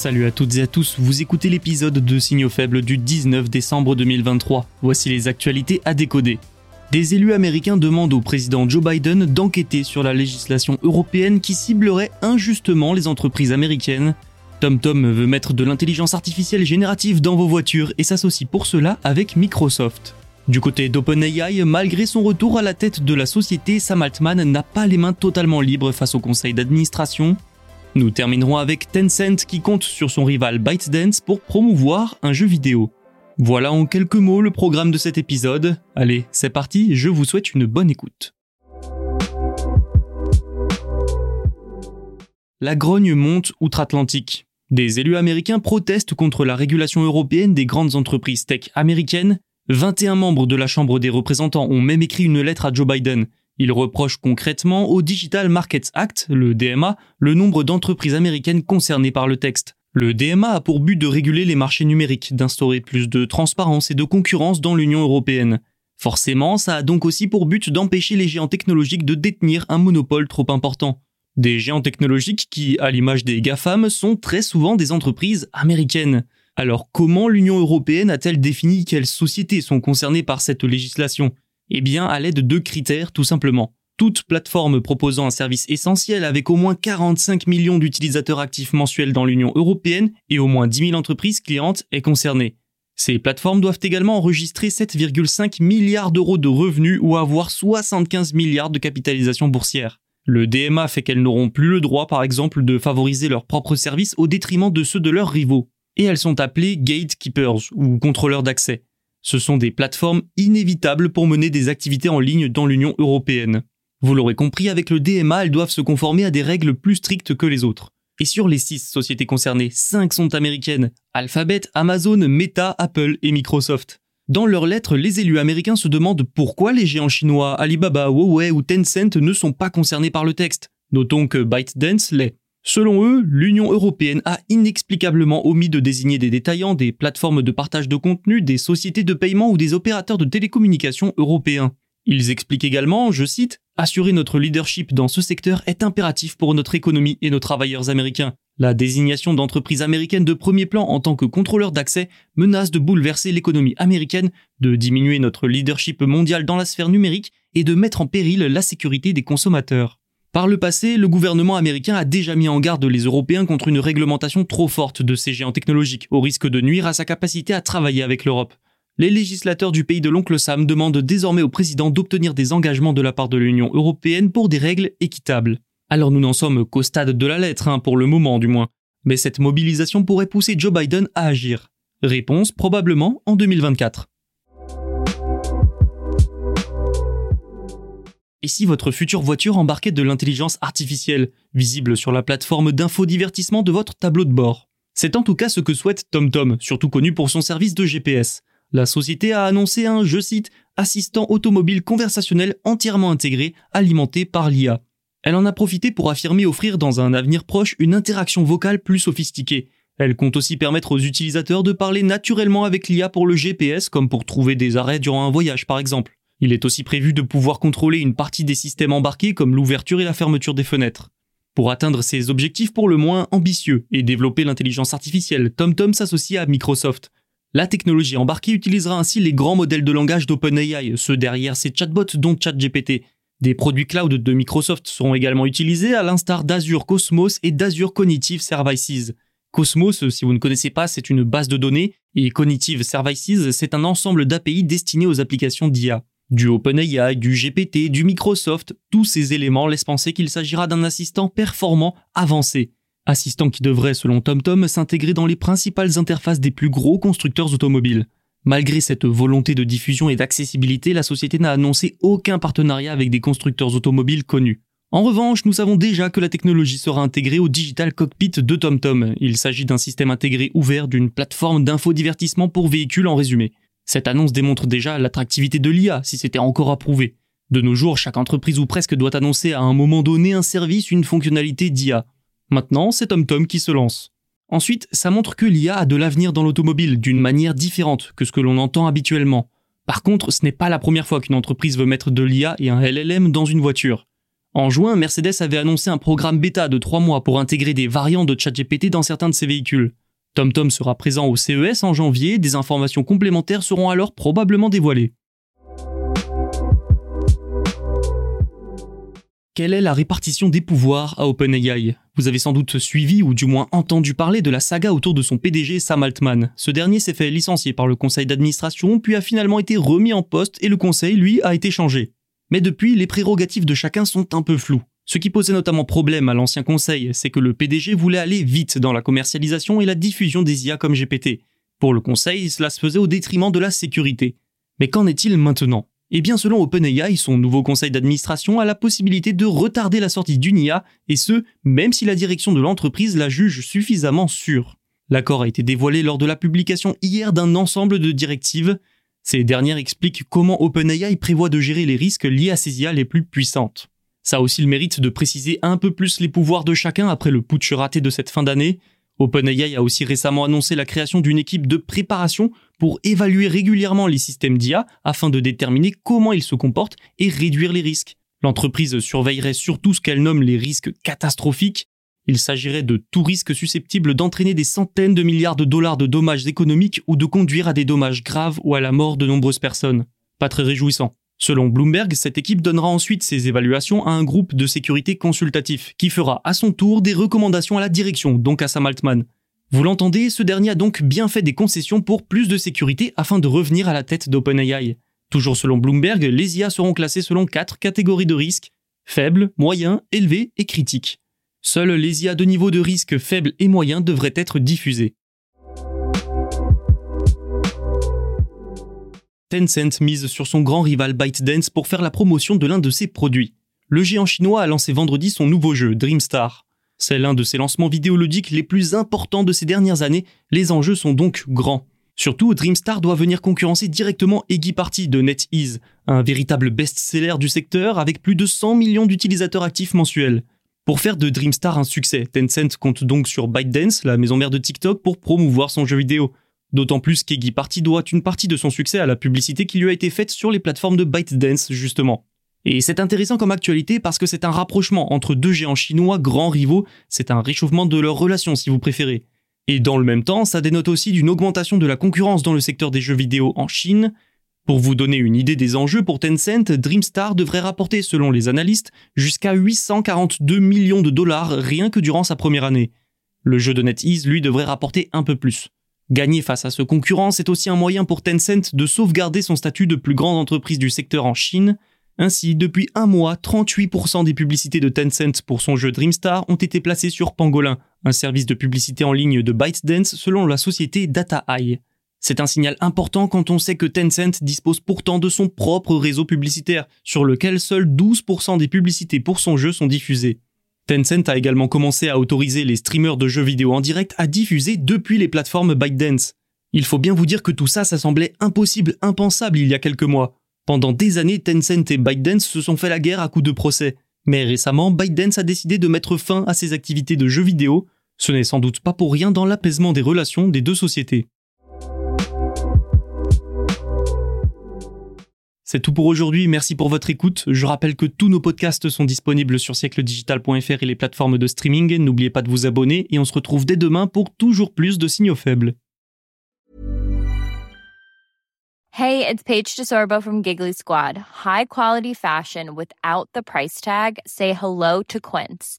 Salut à toutes et à tous, vous écoutez l'épisode de Signaux faibles du 19 décembre 2023. Voici les actualités à décoder. Des élus américains demandent au président Joe Biden d'enquêter sur la législation européenne qui ciblerait injustement les entreprises américaines. TomTom veut mettre de l'intelligence artificielle générative dans vos voitures et s'associe pour cela avec Microsoft. Du côté d'OpenAI, malgré son retour à la tête de la société, Sam Altman n'a pas les mains totalement libres face au conseil d'administration. Nous terminerons avec Tencent qui compte sur son rival ByteDance pour promouvoir un jeu vidéo. Voilà en quelques mots le programme de cet épisode. Allez, c'est parti, je vous souhaite une bonne écoute. La grogne monte outre-Atlantique. Des élus américains protestent contre la régulation européenne des grandes entreprises tech américaines. 21 membres de la Chambre des représentants ont même écrit une lettre à Joe Biden. Ils reprochent concrètement au Digital Markets Act, le DMA, le nombre d'entreprises américaines concernées par le texte. Le DMA a pour but de réguler les marchés numériques, d'instaurer plus de transparence et de concurrence dans l'Union européenne. Forcément, ça a donc aussi pour but d'empêcher les géants technologiques de détenir un monopole trop important. Des géants technologiques qui, à l'image des GAFAM, sont très souvent des entreprises américaines. Alors comment l'Union européenne a-t-elle défini quelles sociétés sont concernées par cette législation? Eh bien à l'aide de critères tout simplement toute plateforme proposant un service essentiel avec au moins 45 millions d'utilisateurs actifs mensuels dans l'Union européenne et au moins 10 000 entreprises clientes est concernée. Ces plateformes doivent également enregistrer 7,5 milliards d'euros de revenus ou avoir 75 milliards de capitalisation boursière. Le DMA fait qu'elles n'auront plus le droit, par exemple, de favoriser leurs propres services au détriment de ceux de leurs rivaux. Et elles sont appelées gatekeepers ou contrôleurs d'accès. Ce sont des plateformes inévitables pour mener des activités en ligne dans l'Union européenne. Vous l'aurez compris, avec le DMA, elles doivent se conformer à des règles plus strictes que les autres. Et sur les 6 sociétés concernées, 5 sont américaines. Alphabet, Amazon, Meta, Apple et Microsoft. Dans leurs lettres, les élus américains se demandent pourquoi les géants chinois Alibaba, Huawei ou Tencent ne sont pas concernés par le texte. Notons que ByteDance l'est. Selon eux, l'Union européenne a inexplicablement omis de désigner des détaillants, des plateformes de partage de contenu, des sociétés de paiement ou des opérateurs de télécommunications européens. Ils expliquent également, je cite, Assurer notre leadership dans ce secteur est impératif pour notre économie et nos travailleurs américains. La désignation d'entreprises américaines de premier plan en tant que contrôleur d'accès menace de bouleverser l'économie américaine, de diminuer notre leadership mondial dans la sphère numérique et de mettre en péril la sécurité des consommateurs. Par le passé, le gouvernement américain a déjà mis en garde les Européens contre une réglementation trop forte de ces géants technologiques, au risque de nuire à sa capacité à travailler avec l'Europe les législateurs du pays de l'oncle Sam demandent désormais au président d'obtenir des engagements de la part de l'Union européenne pour des règles équitables. Alors nous n'en sommes qu'au stade de la lettre, hein, pour le moment du moins. Mais cette mobilisation pourrait pousser Joe Biden à agir. Réponse probablement en 2024. Et si votre future voiture embarquait de l'intelligence artificielle, visible sur la plateforme d'infodivertissement de votre tableau de bord? C'est en tout cas ce que souhaite TomTom, surtout connu pour son service de GPS. La société a annoncé un, je cite, assistant automobile conversationnel entièrement intégré, alimenté par l'IA. Elle en a profité pour affirmer offrir dans un avenir proche une interaction vocale plus sophistiquée. Elle compte aussi permettre aux utilisateurs de parler naturellement avec l'IA pour le GPS comme pour trouver des arrêts durant un voyage par exemple. Il est aussi prévu de pouvoir contrôler une partie des systèmes embarqués comme l'ouverture et la fermeture des fenêtres. Pour atteindre ces objectifs pour le moins ambitieux et développer l'intelligence artificielle, TomTom s'associe à Microsoft. La technologie embarquée utilisera ainsi les grands modèles de langage d'OpenAI, ceux derrière ces chatbots dont ChatGPT. Des produits cloud de Microsoft seront également utilisés à l'instar d'Azure Cosmos et d'Azure Cognitive Services. Cosmos, si vous ne connaissez pas, c'est une base de données et Cognitive Services, c'est un ensemble d'API destinés aux applications d'IA. Du OpenAI, du GPT, du Microsoft, tous ces éléments laissent penser qu'il s'agira d'un assistant performant avancé. Assistant qui devrait, selon TomTom, s'intégrer dans les principales interfaces des plus gros constructeurs automobiles. Malgré cette volonté de diffusion et d'accessibilité, la société n'a annoncé aucun partenariat avec des constructeurs automobiles connus. En revanche, nous savons déjà que la technologie sera intégrée au Digital Cockpit de TomTom. Il s'agit d'un système intégré ouvert d'une plateforme d'infodivertissement pour véhicules en résumé. Cette annonce démontre déjà l'attractivité de l'IA si c'était encore approuvé. De nos jours, chaque entreprise ou presque doit annoncer à un moment donné un service, une fonctionnalité d'IA. Maintenant, c'est TomTom qui se lance. Ensuite, ça montre que l'IA a de l'avenir dans l'automobile d'une manière différente que ce que l'on entend habituellement. Par contre, ce n'est pas la première fois qu'une entreprise veut mettre de l'IA et un LLM dans une voiture. En juin, Mercedes avait annoncé un programme bêta de 3 mois pour intégrer des variantes de ChatGPT dans certains de ses véhicules. TomTom sera présent au CES en janvier, des informations complémentaires seront alors probablement dévoilées. Quelle est la répartition des pouvoirs à OpenAI? Vous avez sans doute suivi ou du moins entendu parler de la saga autour de son PDG Sam Altman. Ce dernier s'est fait licencier par le conseil d'administration puis a finalement été remis en poste et le conseil, lui, a été changé. Mais depuis, les prérogatives de chacun sont un peu floues. Ce qui posait notamment problème à l'ancien conseil, c'est que le PDG voulait aller vite dans la commercialisation et la diffusion des IA comme GPT. Pour le conseil, cela se faisait au détriment de la sécurité. Mais qu'en est-il maintenant? Eh bien, selon OpenAI, son nouveau conseil d'administration a la possibilité de retarder la sortie d'une IA, et ce, même si la direction de l'entreprise la juge suffisamment sûre. L'accord a été dévoilé lors de la publication hier d'un ensemble de directives ces dernières expliquent comment OpenAI prévoit de gérer les risques liés à ces IA les plus puissantes. Ça a aussi le mérite de préciser un peu plus les pouvoirs de chacun après le putsch raté de cette fin d'année. OpenAI a aussi récemment annoncé la création d'une équipe de préparation pour évaluer régulièrement les systèmes d'IA afin de déterminer comment ils se comportent et réduire les risques. L'entreprise surveillerait surtout ce qu'elle nomme les risques catastrophiques, il s'agirait de tout risque susceptible d'entraîner des centaines de milliards de dollars de dommages économiques ou de conduire à des dommages graves ou à la mort de nombreuses personnes. Pas très réjouissant. Selon Bloomberg, cette équipe donnera ensuite ses évaluations à un groupe de sécurité consultatif, qui fera à son tour des recommandations à la direction, donc à Sam Altman. Vous l'entendez, ce dernier a donc bien fait des concessions pour plus de sécurité afin de revenir à la tête d'OpenAI. Toujours selon Bloomberg, les IA seront classées selon quatre catégories de risques faible, moyen, élevé et critique. Seuls les IA de niveau de risque faible et moyen devraient être diffusés. Tencent mise sur son grand rival ByteDance pour faire la promotion de l'un de ses produits. Le géant chinois a lancé vendredi son nouveau jeu, Dreamstar. C'est l'un de ses lancements vidéoludiques les plus importants de ces dernières années, les enjeux sont donc grands. Surtout, Dreamstar doit venir concurrencer directement Eggy Party de NetEase, un véritable best-seller du secteur avec plus de 100 millions d'utilisateurs actifs mensuels. Pour faire de Dreamstar un succès, Tencent compte donc sur ByteDance, la maison mère de TikTok, pour promouvoir son jeu vidéo. D'autant plus qu'Eggy Party doit une partie de son succès à la publicité qui lui a été faite sur les plateformes de ByteDance, justement. Et c'est intéressant comme actualité parce que c'est un rapprochement entre deux géants chinois grands rivaux, c'est un réchauffement de leurs relations si vous préférez. Et dans le même temps, ça dénote aussi d'une augmentation de la concurrence dans le secteur des jeux vidéo en Chine, pour vous donner une idée des enjeux pour Tencent, Dreamstar devrait rapporter, selon les analystes, jusqu'à 842 millions de dollars rien que durant sa première année. Le jeu de NetEase, lui, devrait rapporter un peu plus. Gagner face à ce concurrent, c'est aussi un moyen pour Tencent de sauvegarder son statut de plus grande entreprise du secteur en Chine. Ainsi, depuis un mois, 38% des publicités de Tencent pour son jeu Dreamstar ont été placées sur Pangolin, un service de publicité en ligne de ByteDance selon la société DataEye. C'est un signal important quand on sait que Tencent dispose pourtant de son propre réseau publicitaire, sur lequel seuls 12% des publicités pour son jeu sont diffusées. Tencent a également commencé à autoriser les streamers de jeux vidéo en direct à diffuser depuis les plateformes ByteDance. Il faut bien vous dire que tout ça, ça semblait impossible, impensable il y a quelques mois. Pendant des années, Tencent et ByteDance se sont fait la guerre à coups de procès. Mais récemment, ByteDance a décidé de mettre fin à ses activités de jeux vidéo. Ce n'est sans doute pas pour rien dans l'apaisement des relations des deux sociétés. C'est tout pour aujourd'hui, merci pour votre écoute. Je rappelle que tous nos podcasts sont disponibles sur siècledigital.fr et les plateformes de streaming. N'oubliez pas de vous abonner et on se retrouve dès demain pour toujours plus de signaux faibles. Hey, it's Paige DeSorbo from Giggly Squad. High quality fashion without the price tag. Say hello to Quince.